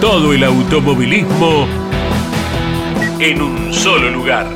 Todo el automovilismo en un solo lugar.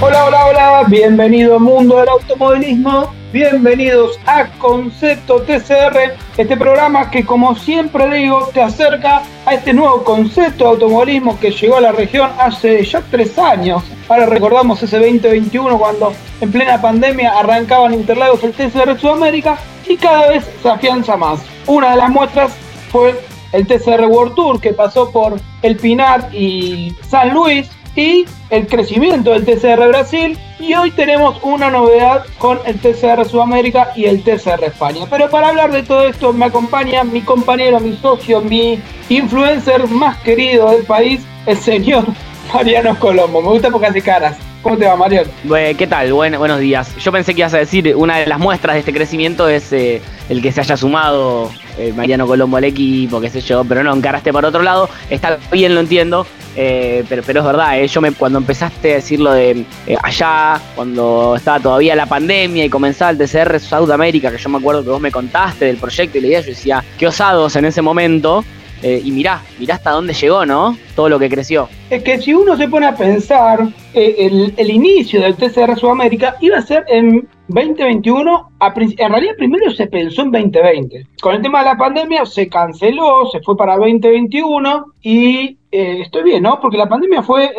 Hola, hola, hola, bienvenido mundo del automovilismo, bienvenidos a Concepto TCR, este programa que como siempre digo te acerca a este nuevo concepto de automovilismo que llegó a la región hace ya tres años. Ahora recordamos ese 2021 cuando en plena pandemia arrancaban Interlagos el TCR Sudamérica y cada vez se afianza más. Una de las muestras fue el TCR World Tour que pasó por El Pinar y San Luis y el crecimiento del TCR Brasil y hoy tenemos una novedad con el TCR Sudamérica y el TCR España. Pero para hablar de todo esto me acompaña mi compañero, mi socio, mi influencer más querido del país, el señor Mariano Colombo. Me gusta porque hace caras. ¿Cómo te va, Mariano? ¿Qué tal? buenos días. Yo pensé que ibas a decir, una de las muestras de este crecimiento es eh, el que se haya sumado eh, Mariano Colombo al equipo, qué sé yo, pero no, encaraste por otro lado. Está bien, lo entiendo, eh, pero, pero es verdad, yo me, cuando empezaste a decirlo de allá, cuando estaba todavía la pandemia y comenzaba el TCR Sudamérica, que yo me acuerdo que vos me contaste del proyecto y la idea, yo decía, qué osados en ese momento. Eh, y mirá, mirá hasta dónde llegó, ¿no? Todo lo que creció. Es que si uno se pone a pensar, eh, el, inicio del TCR Sudamérica iba a ser en 2021, en realidad primero se pensó en 2020. Con el tema de la pandemia se canceló, se fue para 2021 y eh, estoy bien, ¿no? Porque la pandemia fue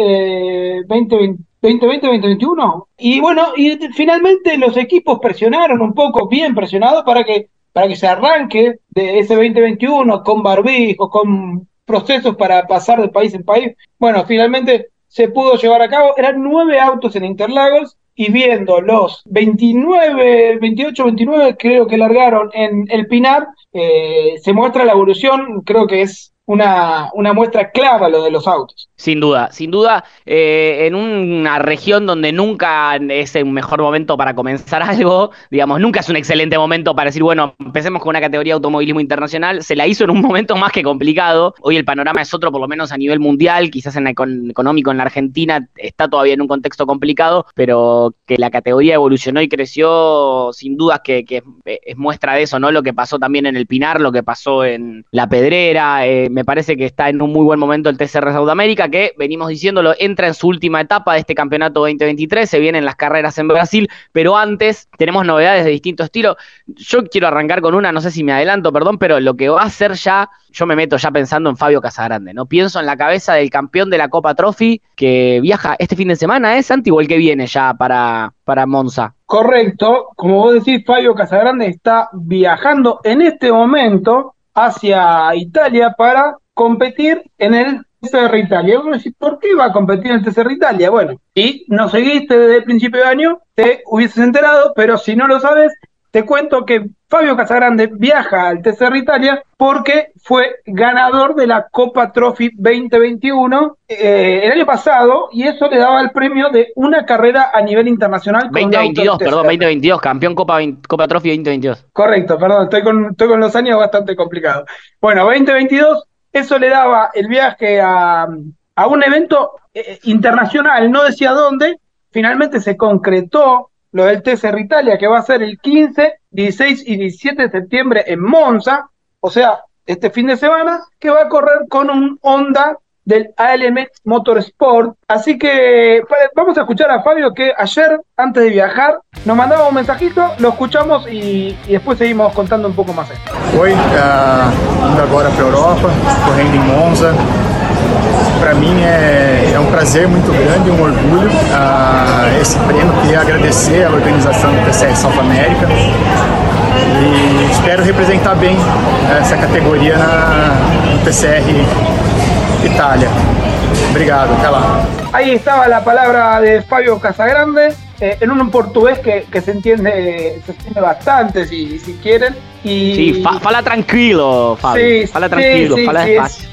2020. 2020, 2021. Y bueno, y finalmente los equipos presionaron un poco, bien presionados, para que para que se arranque de ese 2021 con barbijo, con procesos para pasar de país en país. Bueno, finalmente se pudo llevar a cabo. Eran nueve autos en Interlagos y viendo los 29, 28, 29 creo que largaron en el Pinar, eh, se muestra la evolución, creo que es una, una muestra clara lo de los autos. Sin duda, sin duda, eh, en una región donde nunca es un mejor momento para comenzar algo, digamos, nunca es un excelente momento para decir, bueno, empecemos con una categoría de automovilismo internacional, se la hizo en un momento más que complicado, hoy el panorama es otro, por lo menos a nivel mundial, quizás en económico en la Argentina está todavía en un contexto complicado, pero que la categoría evolucionó y creció, sin dudas que, es muestra de eso, ¿no? Lo que pasó también en el Pinar, lo que pasó en la Pedrera, eh, me parece que está en un muy buen momento el TCR Sudamérica, que venimos diciéndolo, entra en su última etapa de este campeonato 2023, se vienen las carreras en Brasil, pero antes tenemos novedades de distinto estilo. Yo quiero arrancar con una, no sé si me adelanto, perdón, pero lo que va a ser ya, yo me meto ya pensando en Fabio Casagrande, ¿no? Pienso en la cabeza del campeón de la Copa Trophy que viaja este fin de semana, ¿es Santi o el que viene ya para, para Monza? Correcto, como vos decís, Fabio Casagrande está viajando en este momento hacia Italia para competir en el TCR Italia. ¿por qué iba a competir en el TCR Italia? Bueno, y no seguiste desde el principio de año, te hubieses enterado, pero si no lo sabes, te cuento que Fabio Casagrande viaja al TCR Italia porque fue ganador de la Copa Trophy 2021 eh, el año pasado y eso le daba el premio de una carrera a nivel internacional. 2022, perdón, 2022, campeón Copa, Copa Trophy 2022. Correcto, perdón, estoy con, estoy con los años bastante complicados. Bueno, 2022, eso le daba el viaje a, a un evento eh, internacional, no decía dónde, finalmente se concretó lo del TCR Italia, que va a ser el 15, 16 y 17 de septiembre en Monza, o sea, este fin de semana, que va a correr con un Honda del ALM Motorsport. Así que vamos a escuchar a Fabio que ayer, antes de viajar, nos mandaba un mensajito, lo escuchamos y, después seguimos contando un poco más esto. Oi, uh, indo agora para Europa, correndo em Monza. Para mim é, é, um prazer muito grande, um orgulho uh, esse prêmio. Queria agradecer a organização do TCR South América e espero representar bem essa categoria na, no TCR Italia. Obrigado, hasta lá. Ahí estaba la palabra de Fabio Casagrande. eh, en un portugués que, se entiende se entiende bastante, si, si quieren. Y, sí, fala tranquilo, Fabi. fala tranquilo, fala despacio.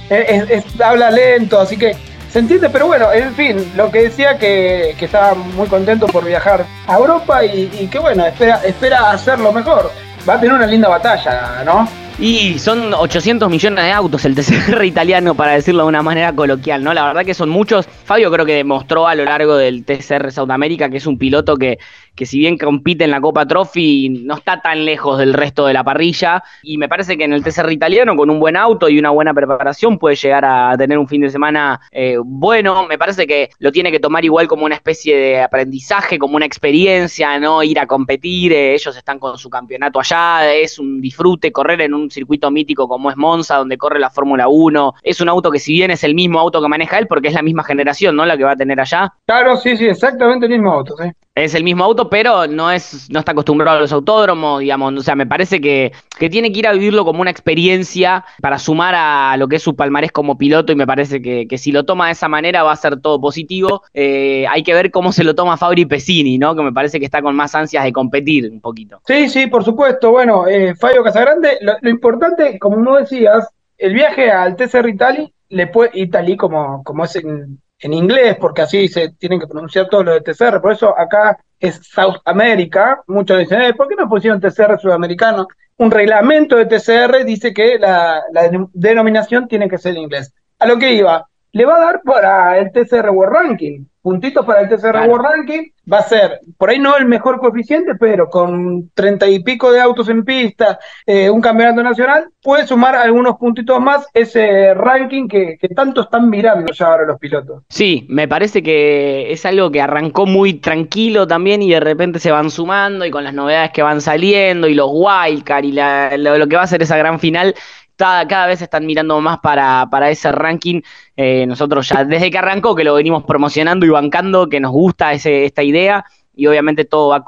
habla lento, así que se entiende, pero bueno, en fin, lo que decía que, que estaba muy contento por viajar a Europa y, y que bueno, espera, espera hacerlo mejor. Va a tener una linda batalla, ¿no? Y son 800 millones de autos el TCR italiano, para decirlo de una manera coloquial, ¿no? La verdad que son muchos. Fabio creo que demostró a lo largo del TCR Sudamérica que es un piloto que que si bien compite en la Copa Trophy, no está tan lejos del resto de la parrilla. Y me parece que en el TCR italiano, con un buen auto y una buena preparación, puede llegar a tener un fin de semana eh, bueno. Me parece que lo tiene que tomar igual como una especie de aprendizaje, como una experiencia, ¿no? Ir a competir. Eh, ellos están con su campeonato allá, es un disfrute correr en un circuito mítico como es Monza, donde corre la Fórmula 1. Es un auto que, si bien es el mismo auto que maneja él, porque es la misma generación, ¿no? La que va a tener allá. Claro, sí, sí, exactamente el mismo auto, sí es el mismo auto, pero no es, no está acostumbrado a los autódromos, digamos, o sea, me parece que, que tiene que ir a vivirlo como una experiencia para sumar a lo que es su palmarés como piloto, y me parece que, que si lo toma de esa manera va a ser todo positivo. Eh, hay que ver cómo se lo toma Fabri Pesini, ¿no? Que me parece que está con más ansias de competir un poquito. Sí, sí, por supuesto. Bueno, eh, Fabio Casagrande, lo, importante, como no decías, el viaje al TCR Italy, le puede, Italy como, como es en, en inglés, porque así se tienen que pronunciar todo lo de TCR, por eso acá es South America, muchos dicen, eh, ¿por qué no pusieron TCR sudamericano? Un reglamento de TCR dice que la, la denominación tiene que ser en inglés. A lo que iba, le va a dar para el TCR World Ranking, puntitos para el TCR World Ranking, va a ser, por ahí no el mejor coeficiente, pero con treinta y pico de autos en pista, eh, un campeonato nacional, puede sumar algunos puntitos más ese ranking que, que, tanto están mirando ya ahora los pilotos. Sí, me parece que es algo que arrancó muy tranquilo también y de repente se van sumando y con las novedades que van saliendo y los wildcard y la, lo que va a ser esa gran final cada, vez están mirando más para, para ese ranking. Eh, nosotros ya desde que arrancó, que lo venimos promocionando y bancando, que nos gusta ese, esta idea y obviamente todo va a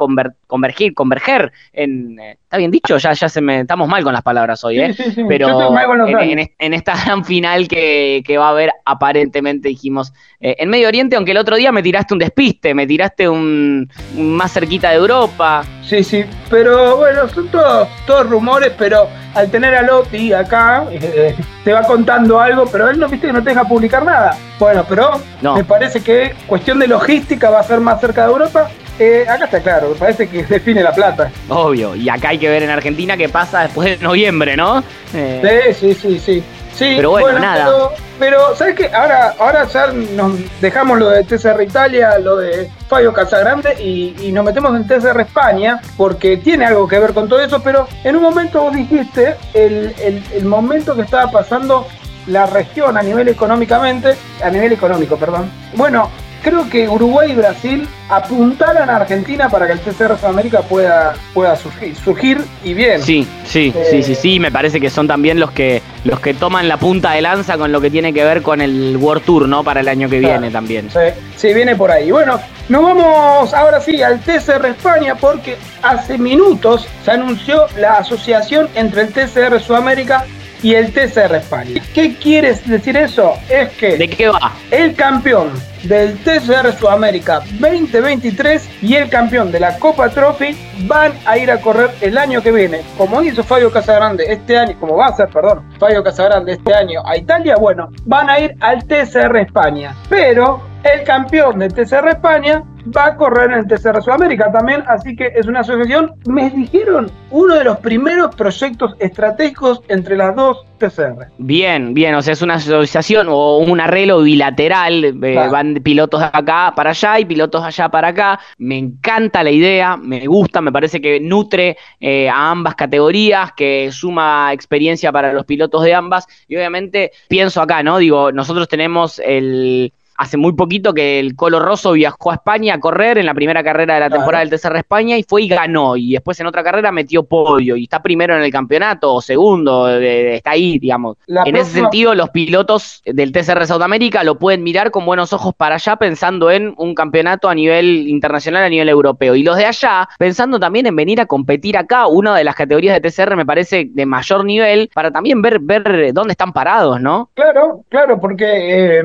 convergir, converger en... Eh, ¿Está bien dicho? Ya, ya se me... Estamos mal con las palabras hoy, ¿eh? Pero en, esta gran final que, va a haber, aparentemente dijimos, eh, en Medio Oriente, aunque el otro día me tiraste un despiste, me tiraste un, más cerquita de Europa. Sí, sí, pero bueno, son todos, todos rumores, pero al tener a Lotti acá, eh, te va contando algo, pero él no viste que no te deja publicar nada. Bueno, pero me parece que cuestión de logística va a ser más cerca de Europa eh, acá está claro, parece que define la plata. Obvio, y acá hay que ver en Argentina qué pasa después de noviembre, ¿no? Eh, sí, sí, sí, sí. pero bueno, nada. Pero, ¿sabes qué? Ahora, ahora ya nos dejamos lo de TCR Italia, lo de Fabio Casagrande y, y nos metemos en TCR España, porque tiene algo que ver con todo eso, pero en un momento vos dijiste el, el, el momento que estaba pasando la región a nivel económicamente, a nivel económico, perdón. Bueno, creo que Uruguay y Brasil apuntaran a Argentina para que el TCR Sudamérica pueda, pueda surgir, surgir y bien. Sí, sí, sí, sí, sí, me parece que son también los que los que toman la punta de lanza con lo que tiene que ver con el World Tour, ¿no? Para el año que viene también. Sí, sí, viene por ahí. Bueno, nos vamos ahora sí al TCR España porque hace minutos se anunció la asociación entre el TCR Sudamérica y el TCR España. ¿Qué quieres decir eso? Es que ¿De qué va? el campeón del TCR Sudamérica 2023 y el campeón de la Copa Trophy van a ir a correr el año que viene. Como hizo Fabio Casagrande este año, como va a ser, perdón, Fabio Casagrande este año a Italia, bueno, van a ir al TCR España. Pero el campeón del TCR España va a correr en el TCR Sudamérica también, así que es una asociación, me dijeron, uno de los primeros proyectos estratégicos entre las dos TCR. Bien, bien, o sea, es una asociación o un arreglo bilateral, eh, van pilotos de acá para allá y pilotos allá para acá, me encanta la idea, me gusta, me parece que nutre eh, a ambas categorías, que suma experiencia para los pilotos de ambas y obviamente pienso acá, ¿no? Digo, nosotros tenemos el hace muy poquito que el Colo Rosso viajó a España a correr en la primera carrera de la temporada del TCR España y fue y ganó. Y después en otra carrera metió podio y está primero en el campeonato o segundo, está ahí, digamos. en ese sentido, los pilotos del TCR Sudamérica lo pueden mirar con buenos ojos para allá pensando en un campeonato a nivel internacional, a nivel europeo. Y los de allá pensando también en venir a competir acá, una de las categorías de TCR me parece de mayor nivel, para también ver, ver dónde están parados, ¿no? Claro, claro, porque eh,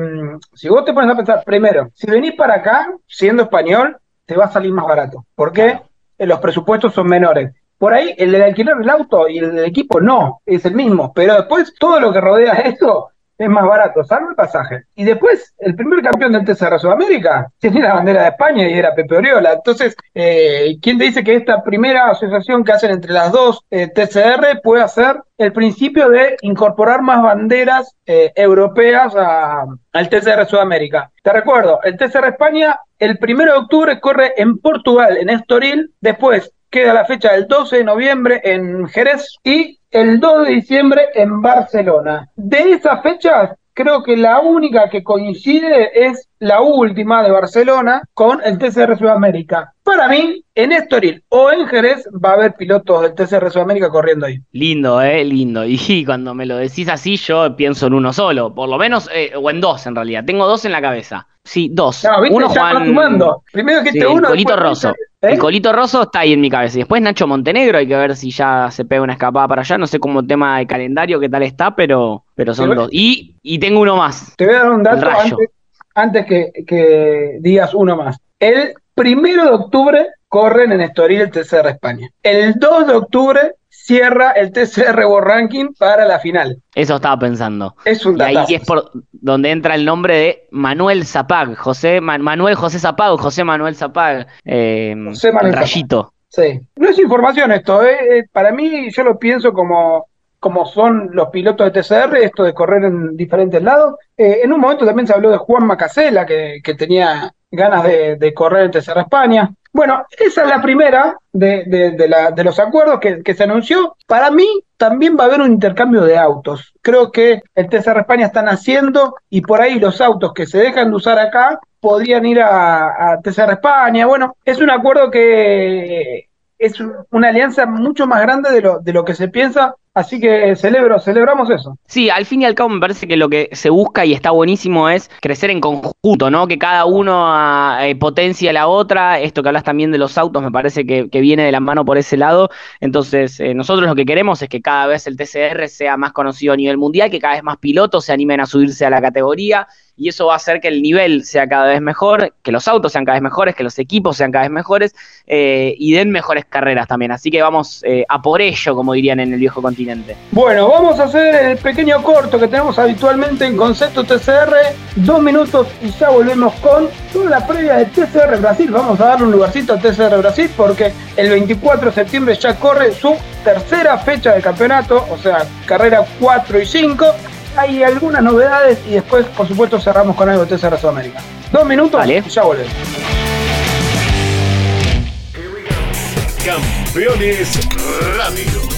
si vos te pones a pensar, primero, si venís para acá, siendo español, te va a salir más barato. ¿Por qué? Eh, los presupuestos son menores. Por ahí, el del alquiler del auto y el del equipo no, es el mismo, pero después todo lo que rodea esto es más barato, salvo el pasaje. Y después, el primer campeón del TCR Sudamérica tiene la bandera de España y era Pepe Oriola. Entonces, eh, ¿quién te dice que esta primera asociación que hacen entre las dos eh, TCR puede ser el principio de incorporar más banderas eh, europeas al TCR Sudamérica? Te recuerdo, el TCR España el primero de octubre corre en Portugal, en Estoril, después queda la fecha del 12 de noviembre en Jerez y el 2 de diciembre en Barcelona. De esas fechas, creo que la única que coincide es la última de Barcelona con el TCR Sudamérica. Para mí, en Estoril o en Jerez va a haber pilotos del TCR Sudamérica corriendo ahí. Lindo, eh, lindo. Y cuando me lo decís así, yo pienso en uno solo, por lo menos, eh, o en dos en realidad. Tengo dos en la cabeza. Sí, dos. uno Juan. Primero que uno. Colito Rosso. El ¿Eh? Colito Rosso está ahí en mi cabeza. Y después Nacho Montenegro, hay que ver si ya se pega una escapada para allá. No sé cómo tema de calendario, qué tal está, pero, pero son dos. Y, y tengo uno más. Te voy a dar un dato antes, que, que, digas uno más. El primero de octubre corren en Estoril el TCR España. El 2 de octubre cierra el TCR World Ranking para la final. Eso estaba pensando. Es un Y ahí es por donde entra el nombre de Manuel Zapag, José Manuel José Zapag, José Manuel Zapag, eh, José Manuel Rayito. Sí, no es información esto, ¿eh? eh para mí yo lo pienso como, como son los pilotos de TCR, esto de correr en diferentes lados. Eh, en un momento también se habló de Juan Macasela, que, que tenía ganas de, de correr en TCR España. Bueno, esa es la primera de, los acuerdos que, se anunció. Para mí también va a haber un intercambio de autos. Creo que el TCR España están haciendo y por ahí los autos que se dejan de usar acá podrían ir a, a TCR España. Bueno, es un acuerdo que es una alianza mucho más grande de lo, de lo que se piensa Así que celebro, celebramos eso. Sí, al fin y al cabo me parece que lo que se busca y está buenísimo es crecer en conjunto, ¿no? Que cada uno ah, eh, potencie a la otra. Esto que hablas también de los autos me parece que, viene de la mano por ese lado. Entonces, eh, nosotros lo que queremos es que cada vez el TCR sea más conocido a nivel mundial, que cada vez más pilotos se animen a subirse a la categoría y eso va a hacer que el nivel sea cada vez mejor, que los autos sean cada vez mejores, que los equipos sean cada vez mejores eh, y den mejores carreras también. Así que vamos a por ello, como dirían en el viejo continente. Bueno, vamos a hacer el pequeño corto que tenemos habitualmente en Concepto TCR, dos minutos y ya volvemos con toda la previa de TCR Brasil. Vamos a darle un lugarcito a TCR Brasil porque el 24 de septiembre ya corre su tercera fecha de campeonato, o sea, carrera 4 y 5. Hay algunas novedades y después, por supuesto, cerramos con algo de TCR Sudamérica. Dos minutos y ya volvemos. Campeones Radio.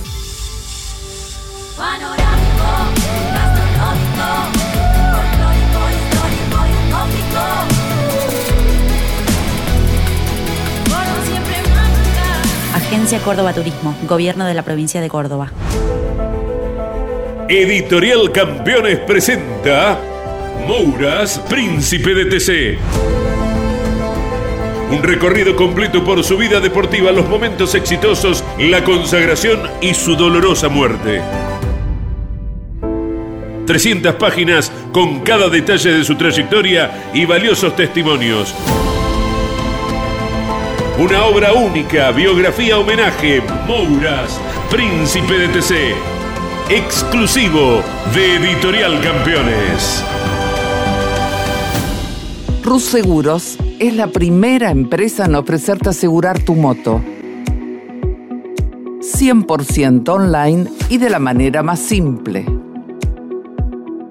Agencia Córdoba Turismo, Gobierno de la Provincia de Córdoba. Editorial Campeones presenta Mouras, Príncipe de TC. Un recorrido completo por su vida deportiva, los momentos exitosos, la consagración y su dolorosa muerte. 300 páginas con cada detalle de su trayectoria y valiosos testimonios. Una obra única, biografía homenaje, Mouras, Príncipe de TC. Exclusivo de Editorial Campeones. Rus Seguros es la primera empresa en ofrecerte asegurar tu moto. 100% online y de la manera más simple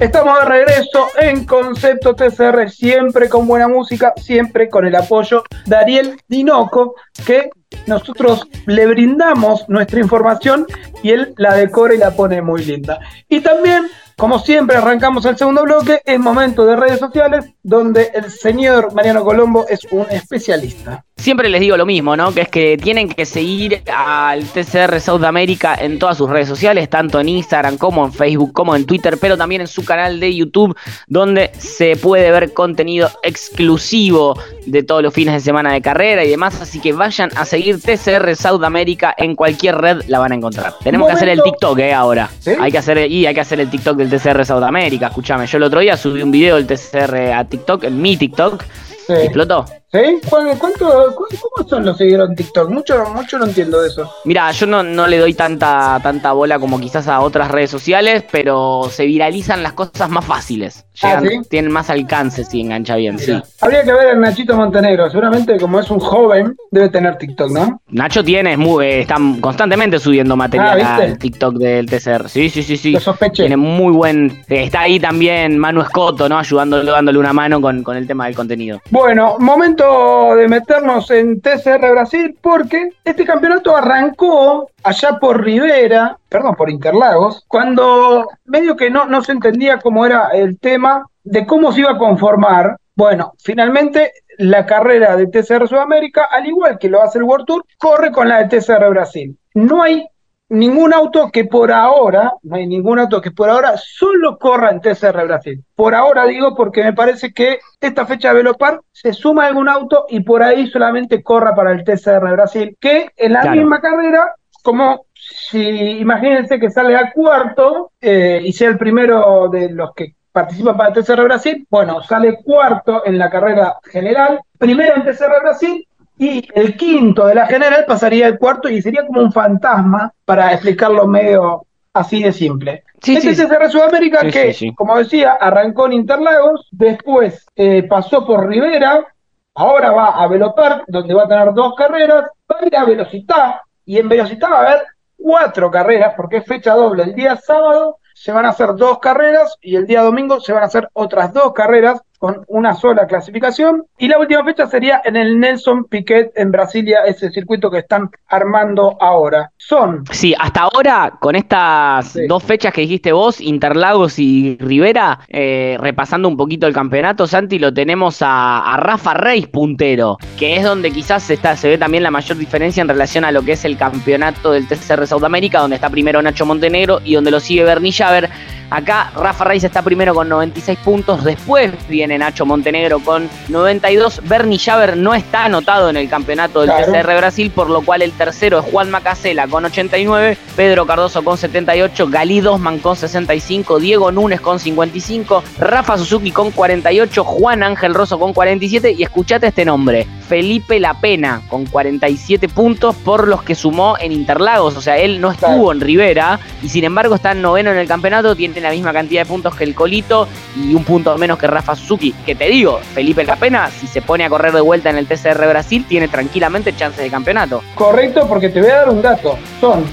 Estamos de regreso en Concepto TCR, siempre con buena música, siempre con el apoyo de Ariel Dinoco, que nosotros le brindamos nuestra información y él la decora y la pone muy linda. Y también como siempre, arrancamos el segundo bloque. Es momento de redes sociales, donde el señor Mariano Colombo es un especialista. Siempre les digo lo mismo, ¿no? Que es que tienen que seguir al TCR South America en todas sus redes sociales, tanto en Instagram como en Facebook, como en Twitter, pero también en su canal de YouTube, donde se puede ver contenido exclusivo de todos los fines de semana de carrera y demás. Así que vayan a seguir TCR South America en cualquier red, la van a encontrar. Tenemos que hacer el TikTok, ¿eh? Ahora. Hay que hacer, y hay que hacer el TikTok del TCR Sudamérica. Escúchame, yo el otro día subí un video del TCR a TikTok, en mi TikTok, y explotó. ¿Sí? ¿Cuánto, ¿Cómo son los seguidores en TikTok? Mucho, mucho no entiendo de eso. Mira, yo no, no le doy tanta, tanta bola como quizás a otras redes sociales, pero se viralizan las cosas más fáciles. Ah, tienen más alcance si engancha bien, sí. Habría que ver a Nachito Montenegro. Seguramente, como es un joven, debe tener TikTok, ¿no? Nacho tiene, muy, eh, están constantemente subiendo material ah, al TikTok del TCR. Sí, sí, sí, sí. Lo sospeché. Tiene muy buen. Eh, está ahí también Manu Escoto, ¿no? Ayudándole, dándole una mano con, con el tema del contenido. Bueno, momento de meternos en TCR Brasil porque este campeonato arrancó allá por Rivera, perdón, por Interlagos, cuando medio que no, no se entendía cómo era el tema de cómo se iba a conformar. Bueno, finalmente la carrera de TCR Sudamérica, al igual que lo hace el World Tour, corre con la de TCR Brasil. No hay ningún auto que por ahora, no hay ningún auto que por ahora solo corra en TCR Brasil. Por ahora digo porque me parece que esta fecha de Velopar se suma algún auto y por ahí solamente corra para el TCR Brasil, que en la misma carrera, como si imagínense que sale al cuarto eh, y sea el primero de los que participan para el TCR Brasil, bueno, sale cuarto en la carrera general, primero en TCR Brasil y el quinto de la general pasaría al cuarto y sería como un fantasma para explicarlo medio así de simple. Sí, este es el Sudamérica que, como decía, arrancó en Interlagos, después eh, pasó por Rivera, ahora va a Velopark, donde va a tener dos carreras, va a ir a Velocidad, y en Velocidad va a haber cuatro carreras, porque es fecha doble. El día sábado se van a hacer dos carreras y el día domingo se van a hacer otras dos carreras con una sola clasificación. Y la última fecha sería en el Nelson Piquet en Brasilia, ese circuito que están armando ahora. Son. Sí, hasta ahora, con estas dos fechas que dijiste vos, Interlagos y Rivera, eh, repasando un poquito el campeonato, Santi, lo tenemos a, Rafa Reis puntero, que es donde quizás está, se ve también la mayor diferencia en relación a lo que es el campeonato del TCR Sudamérica, donde está primero Nacho Montenegro y donde lo sigue Bernie Javer. Acá Rafa Reis está primero con 96 puntos, después viene Nacho Montenegro con 92. Bernie Javer no está anotado en el campeonato del TCR Brasil, por lo cual el tercero es Juan Macasela con 89, Pedro Cardoso con 78, Galí Dosman con 65, Diego Núñez con 55, Rafa Suzuki con 48, Juan Ángel Rosso con 47 y escuchate este nombre, Felipe La Pena con 47 puntos por los que sumó en Interlagos, o sea, él no estuvo en Rivera y sin embargo está en noveno en el campeonato, tiene la misma cantidad de puntos que el Colito y un punto menos que Rafa Suzuki. Que te digo, Felipe Capena, si se pone a correr de vuelta en el TCR Brasil, tiene tranquilamente chances de campeonato. Correcto, porque te voy a dar un dato. Son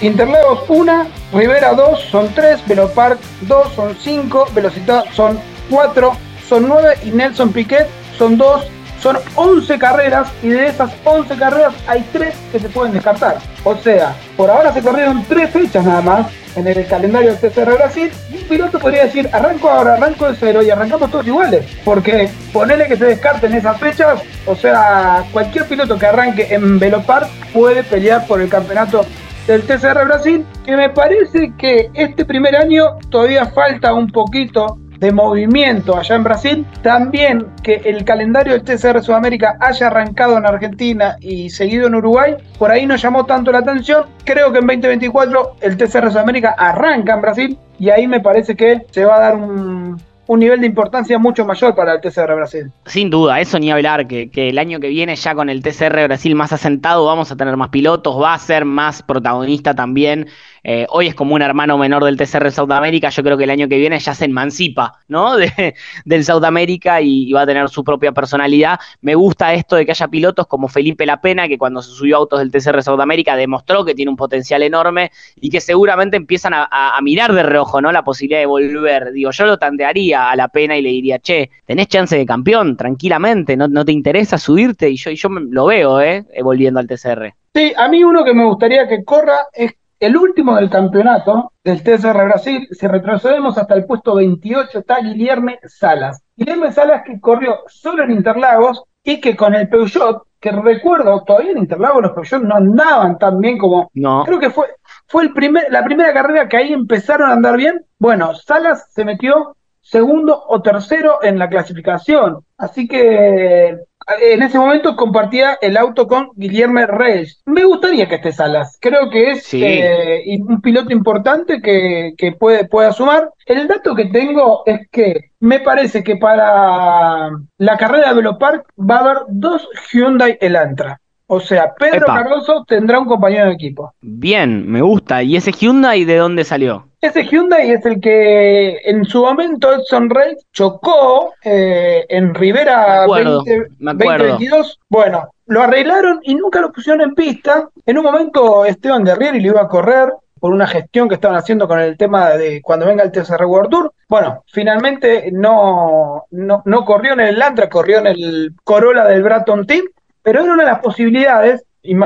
Interlagos 1, Rivera 2, son 3, Velopark 2, son 5, Velocidad son 4, son 9 y Nelson Piquet son 2, son 11 carreras y de esas 11 carreras hay 3 que se pueden descartar. O sea, por ahora se corrieron 3 fechas nada más en el calendario del TCR Brasil y un piloto podría decir arranco ahora, arranco de cero y arrancamos todos iguales. Porque ponerle que se descarten esas fechas, o sea, cualquier piloto que arranque en Velopar puede pelear por el campeonato del TCR Brasil, que me parece que este primer año todavía falta un poquito de movimiento allá en Brasil. También que el calendario del TCR Sudamérica haya arrancado en Argentina y seguido en Uruguay, por ahí no llamó tanto la atención. Creo que en 2024 el TCR Sudamérica arranca en Brasil y ahí me parece que se va a dar un, un nivel de importancia mucho mayor para el TCR Brasil. Sin duda, eso ni hablar, que, que, el año que viene ya con el TCR Brasil más asentado vamos a tener más pilotos, va a ser más protagonista también eh, hoy es como un hermano menor del TCR Sudamérica, yo creo que el año que viene ya se emancipa, ¿no? De, del Sudamérica y, va a tener su propia personalidad. Me gusta esto de que haya pilotos como Felipe Lapena, que cuando se subió a autos del TCR Sudamérica demostró que tiene un potencial enorme y que seguramente empiezan a, mirar de reojo, ¿no? La posibilidad de volver. Digo, yo lo tantearía a la pena y le diría, che, tenés chance de campeón, tranquilamente, no, te interesa subirte y yo, y yo lo veo, ¿eh? Volviendo al TCR. Sí, a mí uno que me gustaría que corra es el último del campeonato del TCR Brasil, si retrocedemos hasta el puesto 28, está Guillermo Salas. Guillermo Salas que corrió solo en Interlagos y que con el Peugeot, que recuerdo, todavía en Interlagos los Peugeot no andaban tan bien como... No. Creo que fue, fue el primer, la primera carrera que ahí empezaron a andar bien. Bueno, Salas se metió segundo o tercero en la clasificación. Así que en ese momento compartía el auto con Guillermo Reyes. Me gustaría que esté Salas. Creo que es Sí. eh, un piloto importante que, que puede, pueda sumar. El dato que tengo es que me parece que para la carrera de Velopark va a haber dos Hyundai Elantra. O sea, Pedro Epa. Cardoso tendrá un compañero de equipo. Bien, me gusta. ¿Y ese Hyundai de dónde salió? Ese Hyundai es el que en su momento Edson Reyes chocó eh, en Rivera Me acuerdo, 20 me acuerdo. 2022. Bueno, lo arreglaron y nunca lo pusieron en pista. En un momento Esteban Guerrieri lo iba a correr por una gestión que estaban haciendo con el tema de cuando venga el TCR World Tour. Bueno, finalmente no, no, no corrió en el Elantra, corrió en el Corolla del Bratton Team, pero era una de las posibilidades. Y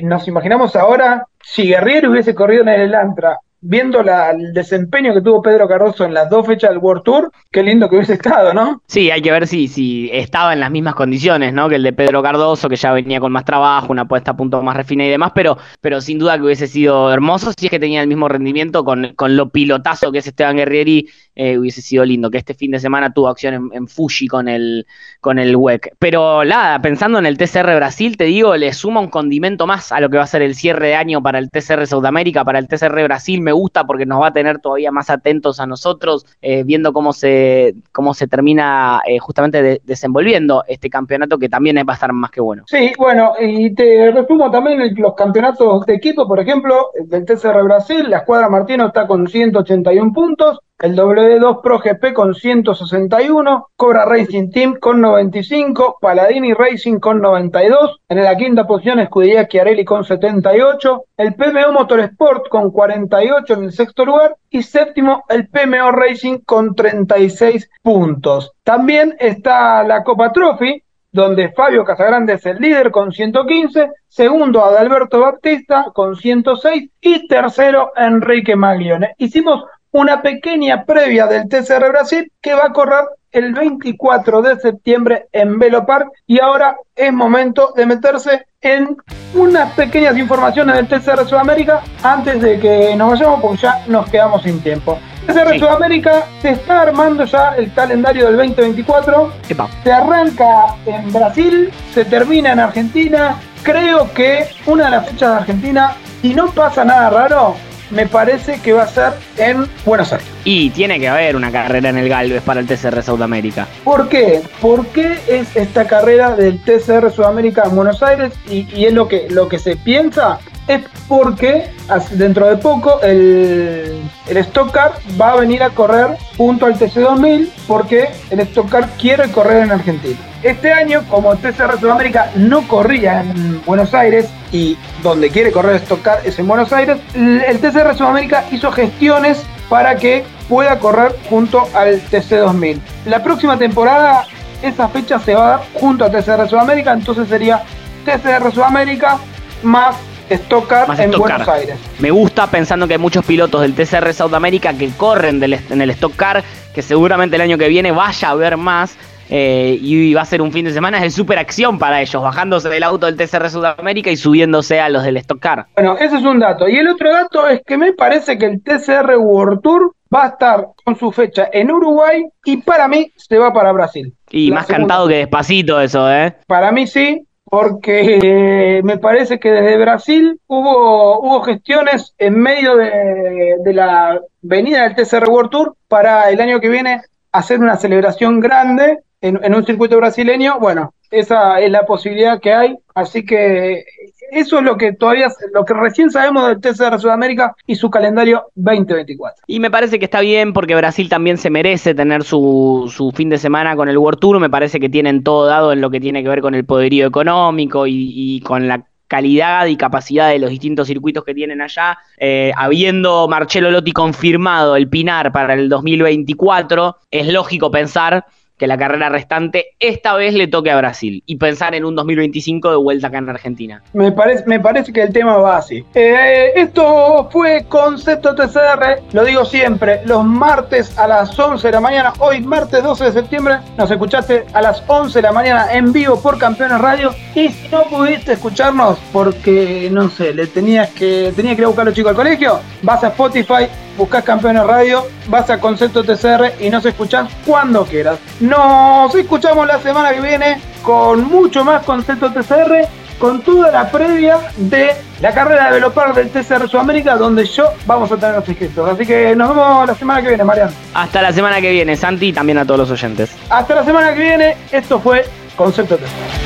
nos imaginamos ahora si Guerrieri hubiese corrido en el Elantra viendo la- el desempeño que tuvo Pedro Cardoso en las dos fechas del World Tour, qué lindo que hubiese estado, ¿no? Sí, hay que ver si, si estaba en las mismas condiciones, ¿no? Que el de Pedro Cardoso, que ya venía con más trabajo, una puesta a punto más refinada y demás, pero, pero sin duda que hubiese sido hermoso si es que tenía el mismo rendimiento con, con lo pilotazo que es Esteban Guerrieri, eh, hubiese sido lindo, que este fin de semana tuvo acción en, Fuji con el, con el WEC. Pero nada, pensando en el TCR Brasil, te digo, le suma un condimento más a lo que va a ser el cierre de año para el TCR Sudamérica, para el TCR Brasil, me gusta porque nos va a tener todavía más atentos a nosotros, eh, viendo cómo se, cómo se termina eh, justamente de- desenvolviendo este campeonato que también va a estar más que bueno. Sí, bueno, y te resumo también los campeonatos de equipo, por ejemplo, del TCR Brasil, la escuadra Martino está con 181 puntos, el W2 Pro GP con 161, Cobra Racing Team con 95, Paladini Racing con 92, en la quinta posición Escudería Chiarelli con 78, el PMO Motorsport con 48 en el sexto lugar y séptimo el PMO Racing con 36 puntos. También está la Copa Trophy, donde Fabio Casagrande es el líder con 115, segundo Adalberto Baptista con 106 y tercero Enrique Maglione. Hicimos una pequeña previa del TCR Brasil que va a correr el 24 de septiembre en Velo Park y ahora es momento de meterse en unas pequeñas informaciones del TCR Sudamérica antes de que nos vayamos porque ya nos quedamos sin tiempo. TCR Sí. Sudamérica se está armando ya el calendario del 2024 Epa. se arranca en Brasil, se termina en Argentina. Creo que una de las fechas de Argentina, si no pasa nada raro, me parece que va a ser en Buenos Aires. Y tiene que haber una carrera en el Galvez para el TCR Sudamérica. ¿Por qué? ¿Por qué es esta carrera del TCR Sudamérica en Buenos Aires? Y, y es lo que, lo que se piensa, es porque dentro de poco el, el Stock Car va a venir a correr junto al TC2000 porque el Stock Car quiere correr en Argentina. Este año, como TCR Sudamérica no corría en Buenos Aires y donde quiere correr Stock Car es en Buenos Aires, el TCR Sudamérica hizo gestiones para que pueda correr junto al TC2000. La próxima temporada esa fecha se va a dar junto a TCR Sudamérica, entonces sería TCR Sudamérica más Stock Car en Buenos Aires. Me gusta pensando que hay muchos pilotos del TCR Sudamérica que corren en el Stock Car, que seguramente el año que viene vaya a haber más. Eh, y va a ser un fin de semana de super acción para ellos, bajándose del auto del TCR Sudamérica y subiéndose a los del Stock Car. Bueno, ese es un dato. Y el otro dato es que me parece que el TCR World Tour va a estar con su fecha en Uruguay y para mí se va para Brasil. Y más cantado que despacito eso, ¿eh? Para mí sí, porque eh, me parece que desde Brasil hubo, hubo gestiones en medio de, de la venida del TCR World Tour para el año que viene hacer una celebración grande en, un circuito brasileño, bueno, esa es la posibilidad que hay, así que eso es lo que todavía, lo que recién sabemos del TCR Sudamérica y su calendario 2024. Y me parece que está bien porque Brasil también se merece tener su, su fin de semana con el World Tour, me parece que tienen todo dado en lo que tiene que ver con el poderío económico y, con la calidad y capacidad de los distintos circuitos que tienen allá, eh, habiendo Marcelo Lotti confirmado el Pinar para el 2024, es lógico pensar que la carrera restante esta vez le toque a Brasil y pensar en un 2025 de vuelta acá en Argentina. Me parece, me parece que el tema va así. Eh, esto fue Concepto TCR, lo digo siempre, los martes a las 11 de la mañana, hoy martes 12 de septiembre, nos escuchaste a las 11 de la mañana en vivo por Campeones Radio y si no pudiste escucharnos porque, no sé, le tenías que, tenía que ir a buscar a los chicos al colegio, vas a Spotify, buscas Campeones Radio, vas a Concepto TCR y nos escuchás cuando quieras. Nos escuchamos la semana que viene con mucho más Concepto TCR, con toda la previa de la carrera de Velopar del TCR Sudamérica, donde yo vamos a tener los inscritos. Así que nos vemos la semana que viene, Mariano. Hasta la semana que viene, Santi, y también a todos los oyentes. Hasta la semana que viene, esto fue Concepto TCR.